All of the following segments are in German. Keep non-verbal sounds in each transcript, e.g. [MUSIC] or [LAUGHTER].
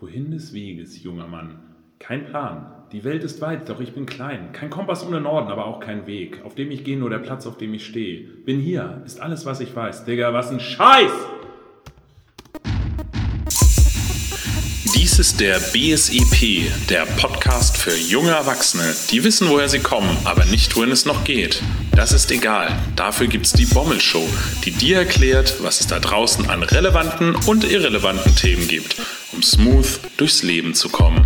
Wohin des Weges, junger Mann? Kein Plan. Die Welt ist weit, doch ich bin klein. Kein Kompass ohne Norden, aber auch kein Weg. Auf dem ich gehe, nur der Platz, auf dem ich stehe. Bin hier, ist alles, was ich weiß. Digga, was ein Scheiß! Dies ist der BSEP, der Podcast für junge Erwachsene, die wissen, woher sie kommen, aber nicht, wohin es noch geht. Das ist egal. Dafür gibt's die Bommel Show, die dir erklärt, was es da draußen an relevanten und irrelevanten Themen gibt, um smooth durchs Leben zu kommen.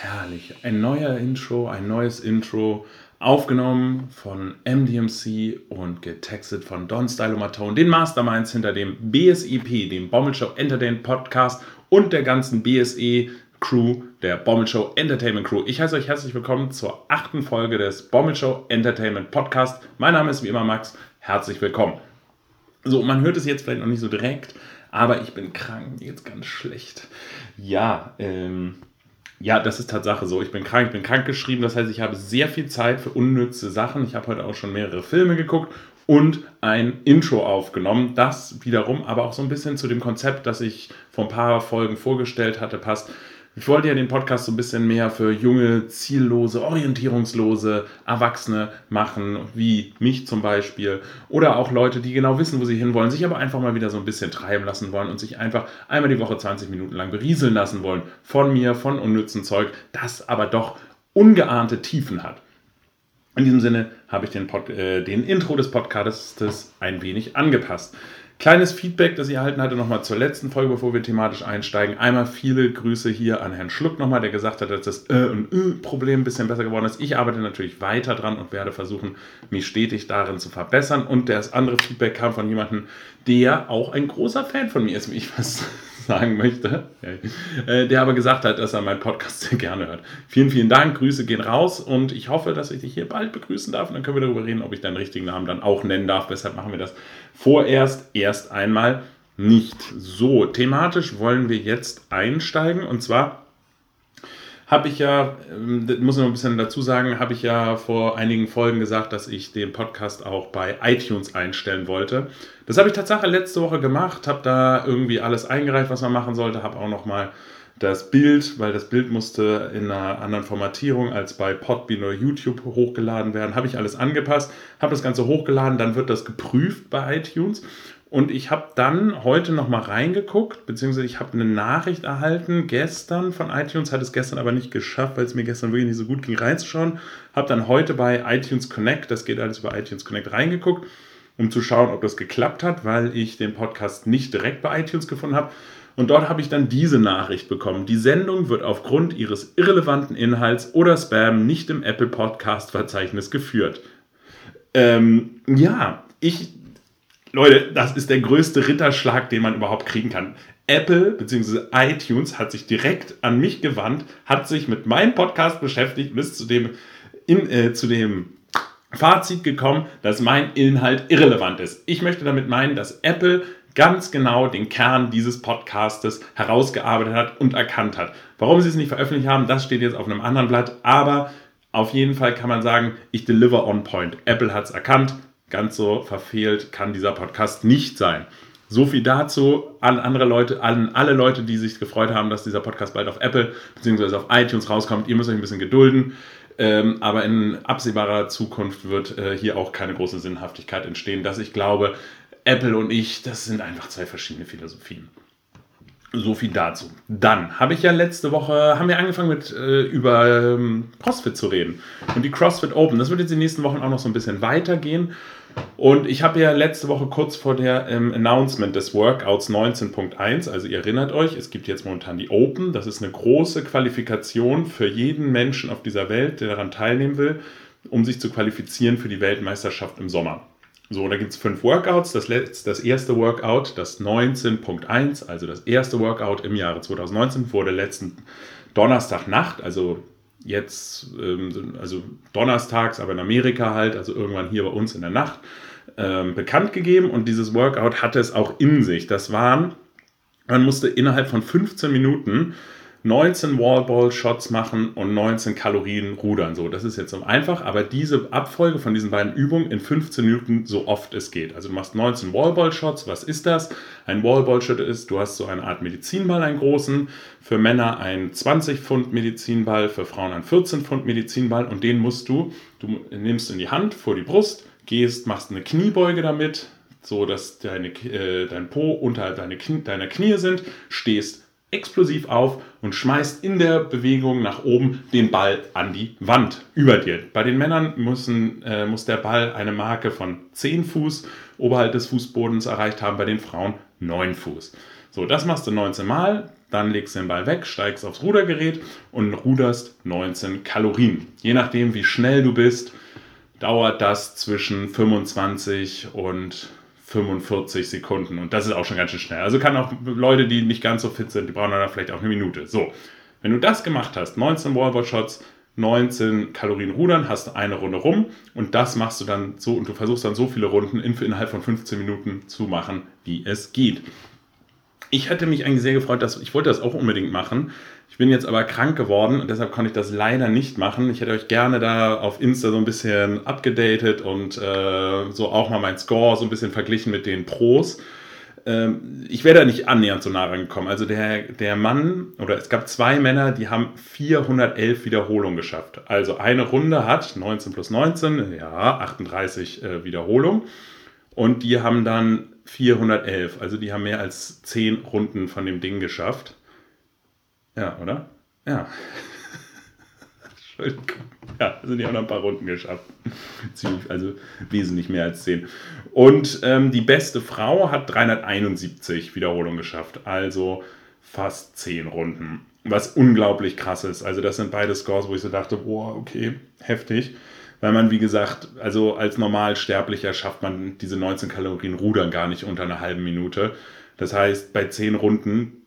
Herrlich. Ein neuer Intro, ein neues Intro. Aufgenommen von MDMC und getextet von Don Stylomatone, den Masterminds hinter dem BSEP, dem Bommel Show Entertainment Podcast und der ganzen BSE Crew, der Bommel Show Entertainment Crew. Ich heiße euch herzlich willkommen zur achten Folge des Bommel Show Entertainment Podcast. Mein Name ist wie immer Max. Herzlich willkommen. So, man hört es jetzt vielleicht noch nicht so direkt, aber ich bin krank, geht's ganz schlecht. Ja, ähm, ja, das ist Tatsache so. Ich bin krank, ich bin krank geschrieben. Das heißt, ich habe sehr viel Zeit für unnütze Sachen. Ich habe heute auch schon mehrere Filme geguckt und ein Intro aufgenommen. Das wiederum aber auch so ein bisschen zu dem Konzept, das ich vor ein paar Folgen vorgestellt hatte, passt. Ich wollte ja den Podcast so ein bisschen mehr für junge, ziellose, orientierungslose Erwachsene machen, wie mich zum Beispiel. Oder auch Leute, die genau wissen, wo sie hinwollen, sich aber einfach mal wieder so ein bisschen treiben lassen wollen und sich einfach einmal die Woche 20 Minuten lang berieseln lassen wollen. Von mir, von unnützen Zeug, das aber doch ungeahnte Tiefen hat. In diesem Sinne habe ich den, Pod, äh, den Intro des Podcasts ein wenig angepasst. Kleines Feedback, das ich erhalten hatte, nochmal zur letzten Folge, bevor wir thematisch einsteigen. Einmal viele Grüße hier an Herrn Schluck nochmal, der gesagt hat, dass das Äh- und Ö-Problem ein bisschen besser geworden ist. Ich arbeite natürlich weiter dran und werde versuchen, mich stetig darin zu verbessern. Und das andere Feedback kam von jemandem, der auch ein großer Fan von mir ist, wie ich was [LAUGHS] sagen möchte, äh, der aber gesagt hat, dass er meinen Podcast sehr gerne hört. Vielen, vielen Dank, Grüße gehen raus und ich hoffe, dass ich dich hier bald begrüßen darf und dann können wir darüber reden, ob ich deinen richtigen Namen dann auch nennen darf. Deshalb machen wir das vorerst erst einmal nicht. So, thematisch wollen wir jetzt einsteigen und zwar habe ich ja, ähm, muss ich noch ein bisschen dazu sagen, habe ich ja vor einigen Folgen gesagt, dass ich den Podcast auch bei iTunes einstellen wollte. Das habe ich tatsächlich letzte Woche gemacht, habe da irgendwie alles eingereicht, was man machen sollte, habe auch noch mal das Bild, weil das Bild musste in einer anderen Formatierung als bei Podbean oder YouTube hochgeladen werden, habe ich alles angepasst, habe das Ganze hochgeladen, dann wird das geprüft bei iTunes und ich habe dann heute nochmal reingeguckt, beziehungsweise ich habe eine Nachricht erhalten gestern von iTunes, hat es gestern aber nicht geschafft, weil es mir gestern wirklich nicht so gut ging reinzuschauen. Habe dann heute bei iTunes Connect, das geht alles über iTunes Connect, reingeguckt, um zu schauen, ob das geklappt hat, weil ich den Podcast nicht direkt bei iTunes gefunden habe. Und dort habe ich dann diese Nachricht bekommen. Die Sendung wird aufgrund ihres irrelevanten Inhalts oder Spam nicht im Apple Podcast Verzeichnis geführt. Ähm, ja, ich Leute, das ist der größte Ritterschlag, den man überhaupt kriegen kann. Apple bzw. iTunes hat sich direkt an mich gewandt, hat sich mit meinem Podcast beschäftigt, bis zu dem, in, äh, zu dem Fazit gekommen, dass mein Inhalt irrelevant ist. Ich möchte damit meinen, dass Apple ganz genau den Kern dieses Podcastes herausgearbeitet hat und erkannt hat. Warum sie es nicht veröffentlicht haben, das steht jetzt auf einem anderen Blatt, aber auf jeden Fall kann man sagen, ich deliver on point. Apple hat es erkannt, ganz so verfehlt kann dieser Podcast nicht sein. So viel dazu an andere Leute, an alle Leute, die sich gefreut haben, dass dieser Podcast bald auf Apple bzw. auf iTunes rauskommt. Ihr müsst euch ein bisschen gedulden. Ähm, aber in absehbarer Zukunft wird äh, hier auch keine große Sinnhaftigkeit entstehen, dass ich glaube, Apple und ich, das sind einfach zwei verschiedene Philosophien. So viel dazu. Dann habe ich ja letzte Woche, haben wir angefangen mit äh, über ähm, CrossFit zu reden. Und die CrossFit Open, das wird jetzt in den nächsten Wochen auch noch so ein bisschen weitergehen. Und ich habe ja letzte Woche kurz vor der ähm, Announcement des Workouts 19.1, also ihr erinnert euch, es gibt jetzt momentan die Open, das ist eine große Qualifikation für jeden Menschen auf dieser Welt, der daran teilnehmen will, um sich zu qualifizieren für die Weltmeisterschaft im Sommer. So, da gibt es fünf Workouts. Das, letzte, das erste Workout, das 19.1, also das erste Workout im Jahre 2019, wurde letzten Donnerstagnacht, also jetzt, ähm, also donnerstags, aber in Amerika halt, also irgendwann hier bei uns in der Nacht, ähm, bekannt gegeben. Und dieses Workout hatte es auch in sich. Das waren, man musste innerhalb von 15 Minuten 19 Wallball-Shots machen und 19 Kalorien rudern. So, das ist jetzt so einfach, aber diese Abfolge von diesen beiden Übungen in 15 Minuten so oft es geht. Also du machst 19 Wallball-Shots. Was ist das? Ein Wallball-Shot ist, du hast so eine Art Medizinball, einen großen. Für Männer ein 20 Pfund Medizinball, für Frauen ein 14 Pfund Medizinball und den musst du, du nimmst in die Hand vor die Brust, gehst, machst eine Kniebeuge damit, so dass deine, äh, dein Po unterhalb deine deiner Knie sind, stehst explosiv auf und schmeißt in der Bewegung nach oben den Ball an die Wand über dir. Bei den Männern müssen, äh, muss der Ball eine Marke von 10 Fuß oberhalb des Fußbodens erreicht haben, bei den Frauen 9 Fuß. So, das machst du 19 Mal, dann legst du den Ball weg, steigst aufs Rudergerät und ruderst 19 Kalorien. Je nachdem, wie schnell du bist, dauert das zwischen 25 und 45 Sekunden. Und das ist auch schon ganz schön schnell. Also kann auch Leute, die nicht ganz so fit sind, die brauchen dann vielleicht auch eine Minute. So, wenn du das gemacht hast, 19 Wallball-Shots, 19 Kalorien rudern, hast eine Runde rum und das machst du dann so und du versuchst dann so viele Runden innerhalb von 15 Minuten zu machen, wie es geht. Ich hätte mich eigentlich sehr gefreut, dass ich wollte das auch unbedingt machen. Ich bin jetzt aber krank geworden und deshalb konnte ich das leider nicht machen. Ich hätte euch gerne da auf Insta so ein bisschen abgedatet und äh, so auch mal mein Score so ein bisschen verglichen mit den Pros. Ähm, ich wäre da nicht annähernd so nah rangekommen. Also der, der Mann, oder es gab zwei Männer, die haben 411 Wiederholungen geschafft. Also eine Runde hat 19 plus 19, ja, 38 äh, Wiederholungen. Und die haben dann 411, also die haben mehr als 10 Runden von dem Ding geschafft. Ja, oder? Ja. [LAUGHS] Entschuldigung. Ja, sind ja auch noch ein paar Runden geschafft. also wesentlich mehr als 10. Und ähm, die beste Frau hat 371 Wiederholungen geschafft. Also fast 10 Runden. Was unglaublich krass ist. Also das sind beide Scores, wo ich so dachte, boah, okay, heftig. Weil man, wie gesagt, also als Normalsterblicher schafft man diese 19 Kalorien Rudern gar nicht unter einer halben Minute. Das heißt, bei 10 Runden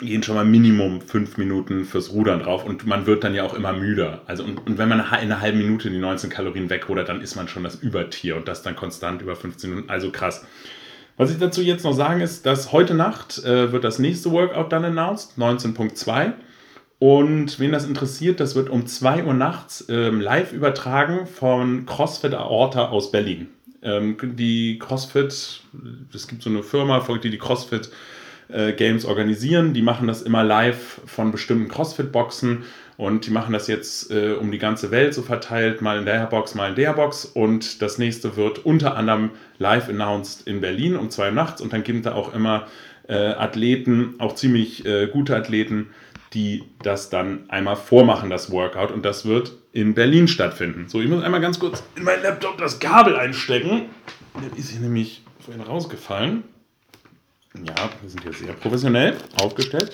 gehen schon mal Minimum fünf Minuten fürs Rudern drauf und man wird dann ja auch immer müder. Also und, und wenn man in einer halben Minute die 19 Kalorien wegrudert, dann ist man schon das Übertier und das dann konstant über 15 Minuten. Also krass. Was ich dazu jetzt noch sagen ist, dass heute Nacht äh, wird das nächste Workout dann announced, 19.2. Und wen das interessiert, das wird um 2 Uhr nachts ähm, live übertragen von CrossFit Aorta aus Berlin. Ähm, die CrossFit, es gibt so eine Firma, die die CrossFit äh, Games organisieren. Die machen das immer live von bestimmten CrossFit-Boxen und die machen das jetzt äh, um die ganze Welt so verteilt, mal in der Box, mal in der Box. Und das nächste wird unter anderem live announced in Berlin um zwei Uhr nachts. Und dann gibt da auch immer äh, Athleten, auch ziemlich äh, gute Athleten, die das dann einmal vormachen, das Workout. Und das wird in Berlin stattfinden. So, ich muss einmal ganz kurz in meinen Laptop das Kabel einstecken. Der ist hier nämlich vorhin rausgefallen. Ja, wir sind hier sehr professionell aufgestellt.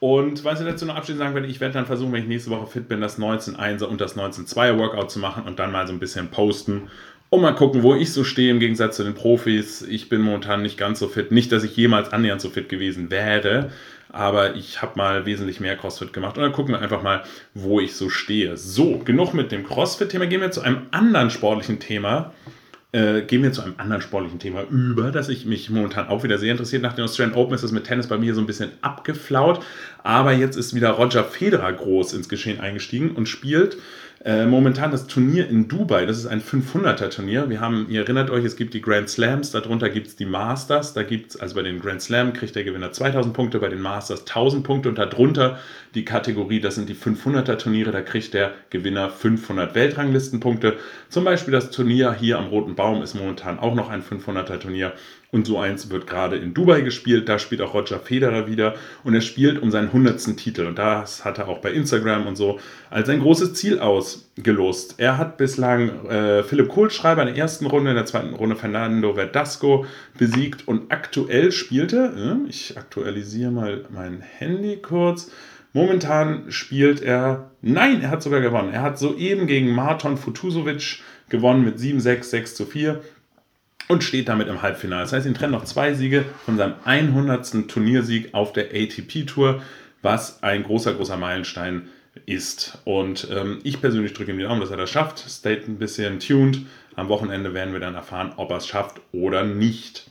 Und was ich dazu noch abschließend sagen werde, ich werde dann versuchen, wenn ich nächste Woche fit bin, das 19.1er und das 19.2er Workout zu machen und dann mal so ein bisschen posten und mal gucken, wo ich so stehe im Gegensatz zu den Profis. Ich bin momentan nicht ganz so fit. Nicht, dass ich jemals annähernd so fit gewesen wäre, aber ich habe mal wesentlich mehr CrossFit gemacht und dann gucken wir einfach mal, wo ich so stehe. So, genug mit dem CrossFit-Thema. Gehen wir zu einem anderen sportlichen Thema äh, gehen wir zu einem anderen sportlichen Thema über, das ich mich momentan auch wieder sehr interessiert. Nach den Australian Open ist das mit Tennis bei mir so ein bisschen abgeflaut, aber jetzt ist wieder Roger Federer groß ins Geschehen eingestiegen und spielt äh, momentan das Turnier in Dubai, das ist ein 500er Turnier. Wir haben, ihr erinnert euch, es gibt die Grand Slams, darunter gibt es die Masters. Da gibt es, also bei den Grand Slam kriegt der Gewinner 2000 Punkte, bei den Masters 1000 Punkte und darunter die Kategorie, das sind die 500er Turniere, da kriegt der Gewinner 500 Weltranglistenpunkte. Zum Beispiel das Turnier hier am Roten Baum ist momentan auch noch ein 500er Turnier. Und so eins wird gerade in Dubai gespielt. Da spielt auch Roger Federer wieder. Und er spielt um seinen 100. Titel. Und das hat er auch bei Instagram und so als ein großes Ziel ausgelost. Er hat bislang äh, Philipp Kohlschreiber in der ersten Runde, in der zweiten Runde Fernando Verdasco besiegt. Und aktuell spielte, äh, ich aktualisiere mal mein Handy kurz. Momentan spielt er, nein, er hat sogar gewonnen. Er hat soeben gegen Marton Futusovic gewonnen mit 7-6, 6 zu 4 und steht damit im Halbfinale. Das heißt, ihn trennen noch zwei Siege von seinem 100. Turniersieg auf der ATP Tour, was ein großer, großer Meilenstein ist. Und ähm, ich persönlich drücke ihm die Daumen, dass er das schafft. State ein bisschen tuned. Am Wochenende werden wir dann erfahren, ob er es schafft oder nicht.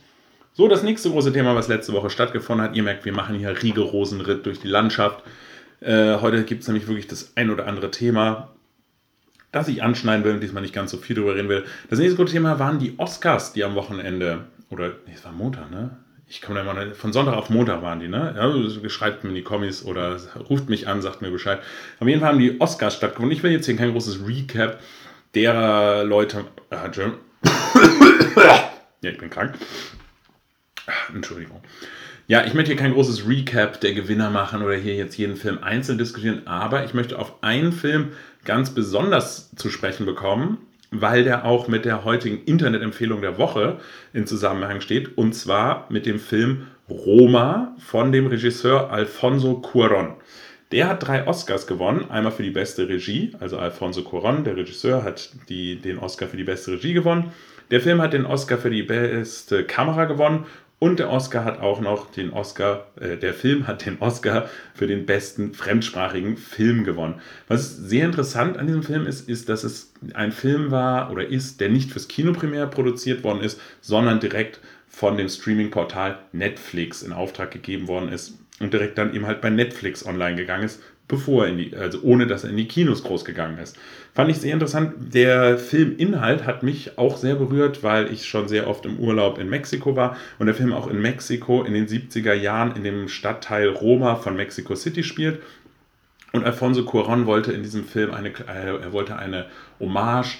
So, das nächste große Thema, was letzte Woche stattgefunden hat. Ihr merkt, wir machen hier rigorosen Ritt durch die Landschaft. Äh, heute gibt es nämlich wirklich das ein oder andere Thema, das ich anschneiden will und diesmal nicht ganz so viel drüber reden will. Das nächste große Thema waren die Oscars, die am Wochenende, oder, nee, es war Montag, ne? Ich komme da mal, von Sonntag auf Montag waren die, ne? Ja, schreibt mir in die Kommis oder ruft mich an, sagt mir Bescheid. Auf jeden Fall haben die Oscars stattgefunden. Ich will jetzt hier kein großes Recap derer Leute. Äh, [COUGHS] ja, ich bin krank. Entschuldigung. Ja, ich möchte hier kein großes Recap der Gewinner machen oder hier jetzt jeden Film einzeln diskutieren, aber ich möchte auf einen Film ganz besonders zu sprechen bekommen, weil der auch mit der heutigen Internetempfehlung der Woche in Zusammenhang steht, und zwar mit dem Film Roma von dem Regisseur Alfonso Cuaron. Der hat drei Oscars gewonnen. Einmal für die beste Regie, also Alfonso Cuaron, der Regisseur, hat die, den Oscar für die beste Regie gewonnen. Der Film hat den Oscar für die beste Kamera gewonnen und der Oscar hat auch noch den Oscar, äh, der Film hat den Oscar für den besten fremdsprachigen Film gewonnen. Was sehr interessant an diesem Film ist, ist, dass es ein Film war oder ist, der nicht fürs Kino primär produziert worden ist, sondern direkt von dem Streaming-Portal Netflix in Auftrag gegeben worden ist und direkt dann eben halt bei Netflix online gegangen ist, bevor er in die, also ohne dass er in die Kinos groß gegangen ist. Fand ich sehr interessant. Der Filminhalt hat mich auch sehr berührt, weil ich schon sehr oft im Urlaub in Mexiko war und der Film auch in Mexiko in den 70er Jahren in dem Stadtteil Roma von Mexico City spielt. Und Alfonso Cuarón wollte in diesem Film eine, äh, er wollte eine Hommage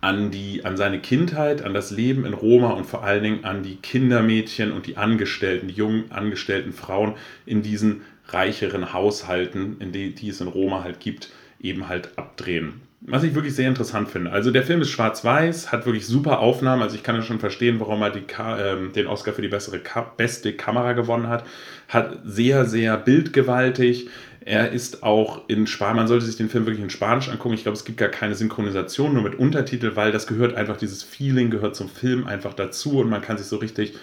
an, die, an seine Kindheit, an das Leben in Roma und vor allen Dingen an die Kindermädchen und die Angestellten, die jungen angestellten Frauen in diesen reicheren Haushalten, in die, die es in Roma halt gibt, eben halt abdrehen. Was ich wirklich sehr interessant finde. Also der Film ist schwarz-weiß, hat wirklich super Aufnahmen. Also ich kann ja schon verstehen, warum er äh, den Oscar für die bessere Ka beste Kamera gewonnen hat. Hat sehr, sehr bildgewaltig. Er ist auch in Spanisch, man sollte sich den Film wirklich in Spanisch angucken. Ich glaube, es gibt gar keine Synchronisation, nur mit Untertitel, weil das gehört einfach, dieses Feeling gehört zum Film einfach dazu und man kann sich so richtig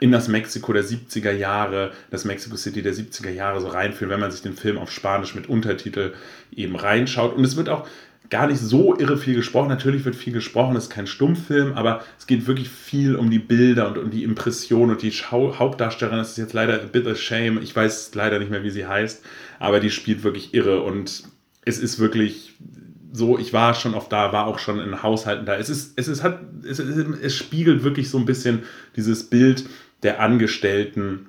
in das Mexiko der 70er Jahre, das Mexico City der 70er Jahre so reinfühlen, wenn man sich den Film auf Spanisch mit Untertitel eben reinschaut. Und es wird auch gar nicht so irre viel gesprochen. Natürlich wird viel gesprochen, es ist kein Stummfilm, aber es geht wirklich viel um die Bilder und um die Impression und die Schau Hauptdarstellerin, das ist jetzt leider a bit of shame, ich weiß leider nicht mehr, wie sie heißt, aber die spielt wirklich irre und es ist wirklich so, ich war schon oft da, war auch schon in Haushalten da. Es ist, es ist, hat, es, es, es spiegelt wirklich so ein bisschen dieses Bild der Angestellten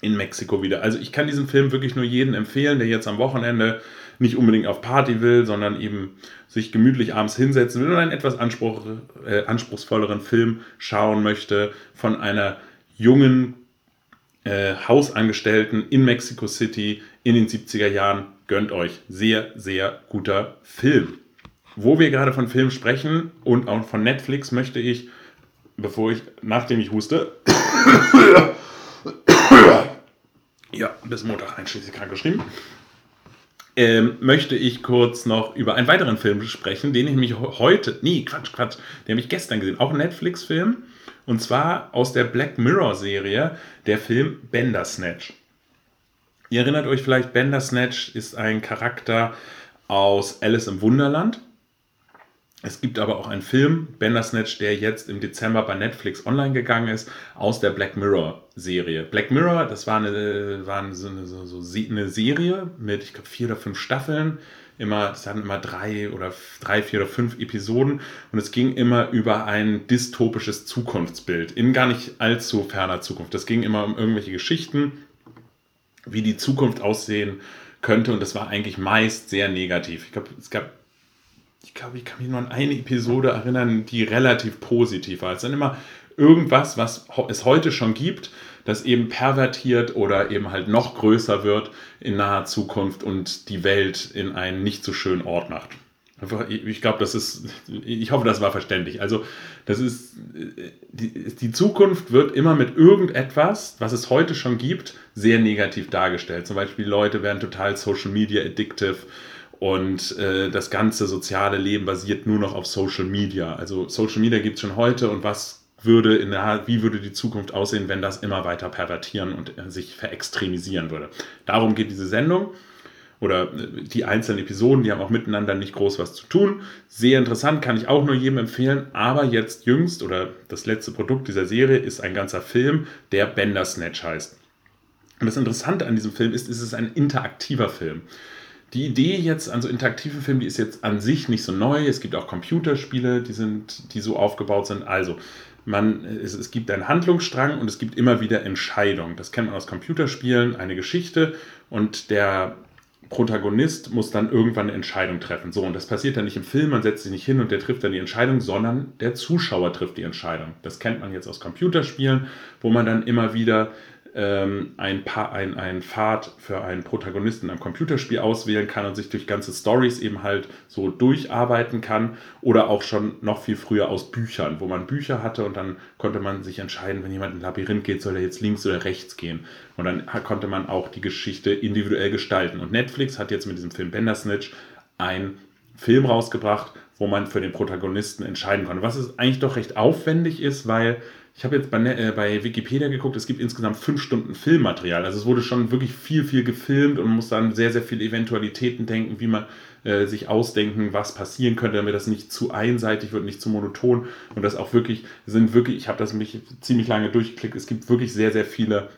in Mexiko wieder. Also ich kann diesen Film wirklich nur jedem empfehlen, der jetzt am Wochenende nicht unbedingt auf Party will, sondern eben sich gemütlich abends hinsetzen will und einen etwas Anspruch, äh, anspruchsvolleren Film schauen möchte von einer jungen äh, Hausangestellten in Mexico City in den 70er Jahren. Gönnt euch. Sehr, sehr guter Film. Wo wir gerade von Film sprechen und auch von Netflix möchte ich, bevor ich, nachdem ich huste, [COUGHS] ja, bis Montag einschließlich krank geschrieben, ähm, möchte ich kurz noch über einen weiteren Film sprechen, den ich mich heute, nee, Quatsch, Quatsch, den habe ich gestern gesehen, auch ein Netflix-Film, und zwar aus der Black Mirror-Serie, der Film Bandersnatch. Ihr erinnert euch vielleicht, Bandersnatch ist ein Charakter aus Alice im Wunderland. Es gibt aber auch einen Film, Bandersnatch, der jetzt im Dezember bei Netflix online gegangen ist, aus der Black Mirror-Serie. Black Mirror, das war eine, war eine, so eine, so, eine Serie mit, ich glaube, vier oder fünf Staffeln. Immer, es hatten immer drei oder drei, vier oder fünf Episoden und es ging immer über ein dystopisches Zukunftsbild in gar nicht allzu ferner Zukunft. Es ging immer um irgendwelche Geschichten, wie die Zukunft aussehen könnte und das war eigentlich meist sehr negativ. Ich glaube, es gab ich glaube, ich kann mich nur an eine Episode erinnern, die relativ positiv war. Es ist dann immer irgendwas, was es heute schon gibt, das eben pervertiert oder eben halt noch größer wird in naher Zukunft und die Welt in einen nicht so schönen Ort macht. Ich glaube, das ist, ich hoffe, das war verständlich. Also, das ist, die, die Zukunft wird immer mit irgendetwas, was es heute schon gibt, sehr negativ dargestellt. Zum Beispiel, Leute werden total Social Media addictive und äh, das ganze soziale Leben basiert nur noch auf Social Media. Also Social Media gibt es schon heute und was würde in der, wie würde die Zukunft aussehen, wenn das immer weiter pervertieren und äh, sich verextremisieren würde. Darum geht diese Sendung. oder äh, die einzelnen Episoden, die haben auch miteinander nicht groß was zu tun. Sehr interessant, kann ich auch nur jedem empfehlen. Aber jetzt jüngst oder das letzte Produkt dieser Serie ist ein ganzer Film, der Bender Snatch heißt. Und das Interessante an diesem Film ist, es ist ein interaktiver Film. Die Idee jetzt an so interaktiven Filmen, die ist jetzt an sich nicht so neu. Es gibt auch Computerspiele, die, sind, die so aufgebaut sind. Also, man, es, es gibt einen Handlungsstrang und es gibt immer wieder Entscheidungen. Das kennt man aus Computerspielen, eine Geschichte und der Protagonist muss dann irgendwann eine Entscheidung treffen. So, und das passiert dann nicht im Film, man setzt sich nicht hin und der trifft dann die Entscheidung, sondern der Zuschauer trifft die Entscheidung. Das kennt man jetzt aus Computerspielen, wo man dann immer wieder ähm, ein, ein, ein Pfad für einen Protagonisten am Computerspiel auswählen kann und sich durch ganze Stories eben halt so durcharbeiten kann oder auch schon noch viel früher aus Büchern, wo man Bücher hatte und dann konnte man sich entscheiden, wenn jemand in ein Labyrinth geht, soll er jetzt links oder rechts gehen. Und dann konnte man auch die Geschichte individuell gestalten. Und Netflix hat jetzt mit diesem Film Bandersnatch einen Film rausgebracht, wo man für den Protagonisten entscheiden konnte. Was es eigentlich doch recht aufwendig ist, weil ich habe jetzt bei, ne, äh, bei, Wikipedia geguckt, es gibt insgesamt fünf Stunden Filmmaterial. Also es wurde schon wirklich viel, viel gefilmt und man muss dann sehr, sehr viele Eventualitäten denken, wie man äh, sich ausdenken, was passieren könnte, damit das nicht zu einseitig wird, nicht zu monoton und das auch wirklich sind wirklich, ich habe das mich ziemlich lange durchgeklickt, es gibt wirklich sehr, sehr viele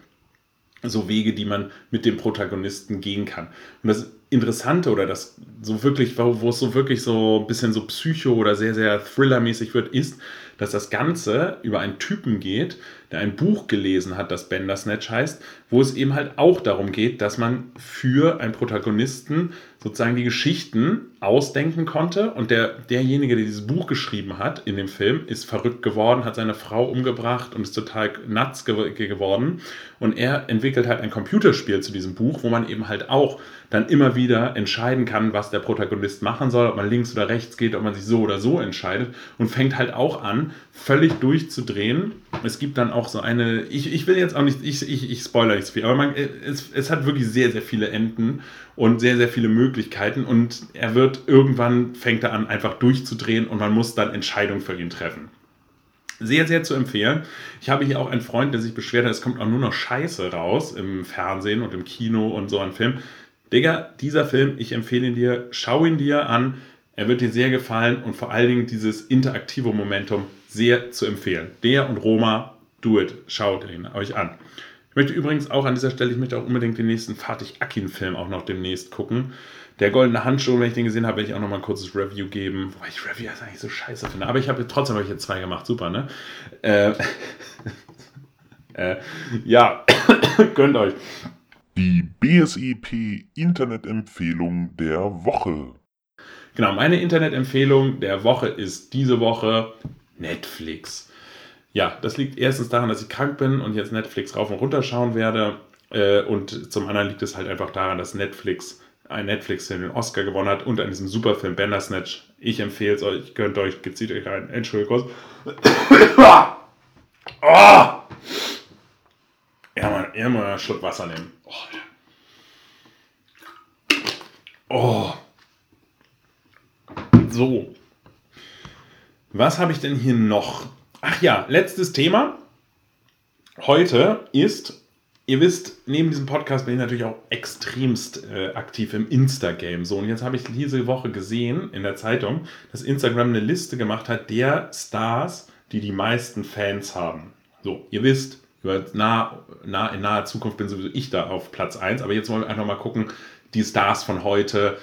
so Wege, die man mit dem Protagonisten gehen kann. Und das Interessante oder das so wirklich, wo es so wirklich so ein bisschen so psycho oder sehr, sehr thrillermäßig wird, ist, dass das Ganze über einen Typen geht, der ein Buch gelesen hat, das Bender Snatch heißt, wo es eben halt auch darum geht, dass man für einen Protagonisten sozusagen die Geschichten ausdenken konnte. Und der, derjenige, der dieses Buch geschrieben hat in dem Film, ist verrückt geworden, hat seine Frau umgebracht und ist total nuts ge geworden. Und er entwickelt halt ein Computerspiel zu diesem Buch, wo man eben halt auch dann immer wieder entscheiden kann, was der Protagonist machen soll, ob man links oder rechts geht, ob man sich so oder so entscheidet und fängt halt auch an, völlig durchzudrehen. Es gibt dann auch so eine, ich, ich will jetzt auch nicht, ich, ich, ich spoiler nicht so viel, aber man, es, es hat wirklich sehr, sehr viele Enden und sehr, sehr viele Möglichkeiten und er wird irgendwann, fängt er an, einfach durchzudrehen und man muss dann Entscheidungen für ihn treffen. Sehr, sehr zu empfehlen. Ich habe hier auch einen Freund, der sich beschwert hat, es kommt auch nur noch Scheiße raus im Fernsehen und im Kino und so an Film. Digga, dieser Film, ich empfehle ihn dir, schau ihn dir an. Er wird dir sehr gefallen und vor allen Dingen dieses interaktive Momentum sehr zu empfehlen. Der und Roma, do it. Schaut ihn euch an. Ich möchte übrigens auch an dieser Stelle, ich möchte auch unbedingt den nächsten Fatih Akin-Film auch noch demnächst gucken. Der goldene Handschuh, wenn ich den gesehen habe, werde ich auch noch mal ein kurzes Review geben. Wobei ich Review eigentlich so scheiße finde. Aber ich habe trotzdem habe ich jetzt zwei gemacht. Super, ne? Äh, [LAUGHS] äh, ja, [COUGHS] gönnt euch. Die BSIP Internetempfehlung der Woche. Genau, meine Internetempfehlung der Woche ist diese Woche Netflix. Ja, das liegt erstens daran, dass ich krank bin und jetzt Netflix rauf und runter schauen werde. Äh, und zum anderen liegt es halt einfach daran, dass Netflix ein Netflix-Film den Oscar gewonnen hat und an diesem Superfilm Bandersnatch. Ich empfehle es euch, gönnt euch, zieht euch rein. Entschuldigung. oh! [COUGHS] Ja, mal einen Schluck Wasser nehmen. Oh. oh. So. Was habe ich denn hier noch? Ach ja, letztes Thema. Heute ist, ihr wisst, neben diesem Podcast bin ich natürlich auch extremst äh, aktiv im Insta-Game. So, und jetzt habe ich diese Woche gesehen in der Zeitung, dass Instagram eine Liste gemacht hat der Stars, die die meisten Fans haben. So, ihr wisst, über nah, nah, in naher Zukunft bin sowieso ich da auf Platz 1. Aber jetzt wollen wir einfach mal gucken, die Stars von heute,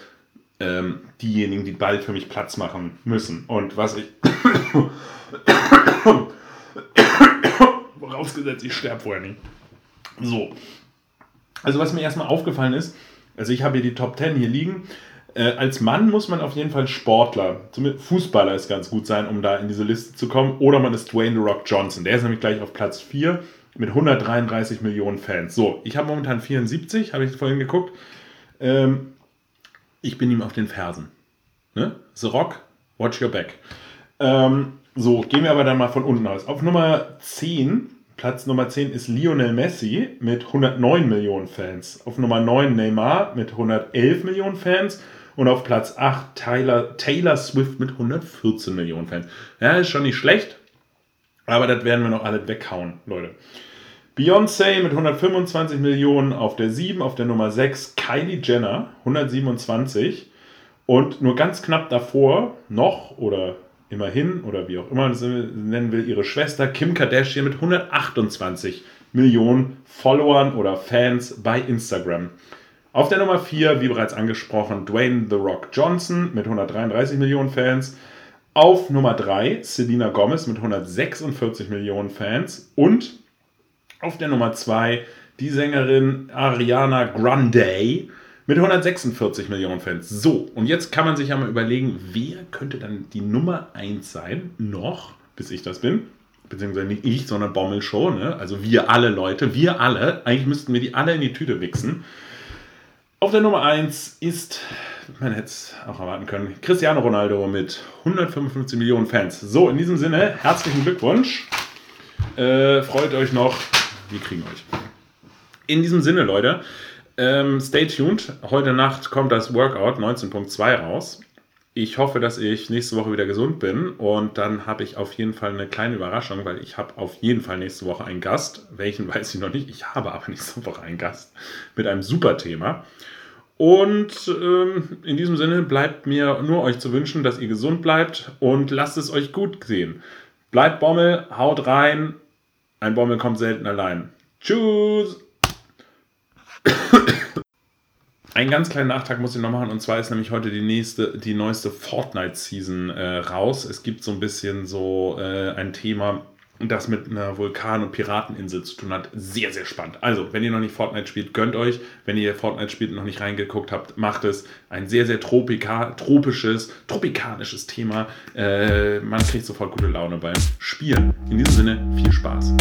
ähm, diejenigen, die bald für mich Platz machen müssen. Und was ich. [COUGHS] Vorausgesetzt, ich sterbe vorher nicht. So. Also, was mir erstmal aufgefallen ist, also ich habe hier die Top 10 hier liegen. Äh, als Mann muss man auf jeden Fall Sportler, Fußballer ist ganz gut sein, um da in diese Liste zu kommen. Oder man ist Dwayne The Rock Johnson. Der ist nämlich gleich auf Platz 4 mit 133 Millionen Fans. So, ich habe momentan 74, habe ich vorhin geguckt. Ähm, ich bin ihm auf den Fersen. Ne? The Rock, watch your back. Ähm, so, gehen wir aber dann mal von unten aus. Auf Nummer 10, Platz Nummer 10 ist Lionel Messi mit 109 Millionen Fans. Auf Nummer 9 Neymar mit 111 Millionen Fans. Und auf Platz 8 Taylor, Taylor Swift mit 114 Millionen Fans. Ja, ist schon nicht schlecht. Aber das werden wir noch alle weghauen, Leute. Beyoncé mit 125 Millionen auf der 7, auf der Nummer 6 Kylie Jenner 127 und nur ganz knapp davor noch oder immerhin oder wie auch immer man es nennen will, ihre Schwester Kim Kardashian mit 128 Millionen Followern oder Fans bei Instagram. Auf der Nummer 4, wie bereits angesprochen, Dwayne The Rock Johnson mit 133 Millionen Fans. Auf Nummer 3 Selena Gomez mit 146 Millionen Fans. Und auf der Nummer 2 die Sängerin Ariana Grande mit 146 Millionen Fans. So, und jetzt kann man sich ja mal überlegen, wer könnte dann die Nummer 1 sein, noch, bis ich das bin. Beziehungsweise nicht ich, sondern Bommel Show, ne? Also wir alle Leute, wir alle. Eigentlich müssten wir die alle in die Tüte wichsen. Auf der Nummer 1 ist, man hätte es auch erwarten können, Cristiano Ronaldo mit 155 Millionen Fans. So, in diesem Sinne, herzlichen Glückwunsch. Äh, freut euch noch. Wir kriegen euch. In diesem Sinne, Leute, ähm, stay tuned. Heute Nacht kommt das Workout 19.2 raus. Ich hoffe, dass ich nächste Woche wieder gesund bin und dann habe ich auf jeden Fall eine kleine Überraschung, weil ich habe auf jeden Fall nächste Woche einen Gast. Welchen [LAUGHS] weiß ich noch nicht. Ich habe aber nächste Woche einen Gast mit einem super Thema. Und ähm, in diesem Sinne bleibt mir nur euch zu wünschen, dass ihr gesund bleibt und lasst es euch gut sehen. Bleibt Bommel, haut rein. Ein Bommel kommt selten allein. Tschüss! Einen ganz kleinen Nachtrag muss ich noch machen und zwar ist nämlich heute die nächste, die neueste Fortnite-Season äh, raus. Es gibt so ein bisschen so äh, ein Thema, das mit einer Vulkan- und Pirateninsel zu tun hat. Sehr, sehr spannend. Also, wenn ihr noch nicht Fortnite spielt, gönnt euch. Wenn ihr Fortnite spielt und noch nicht reingeguckt habt, macht es. Ein sehr, sehr tropika tropisches, tropikanisches Thema. Äh, man kriegt sofort gute Laune beim Spielen. In diesem Sinne, viel Spaß.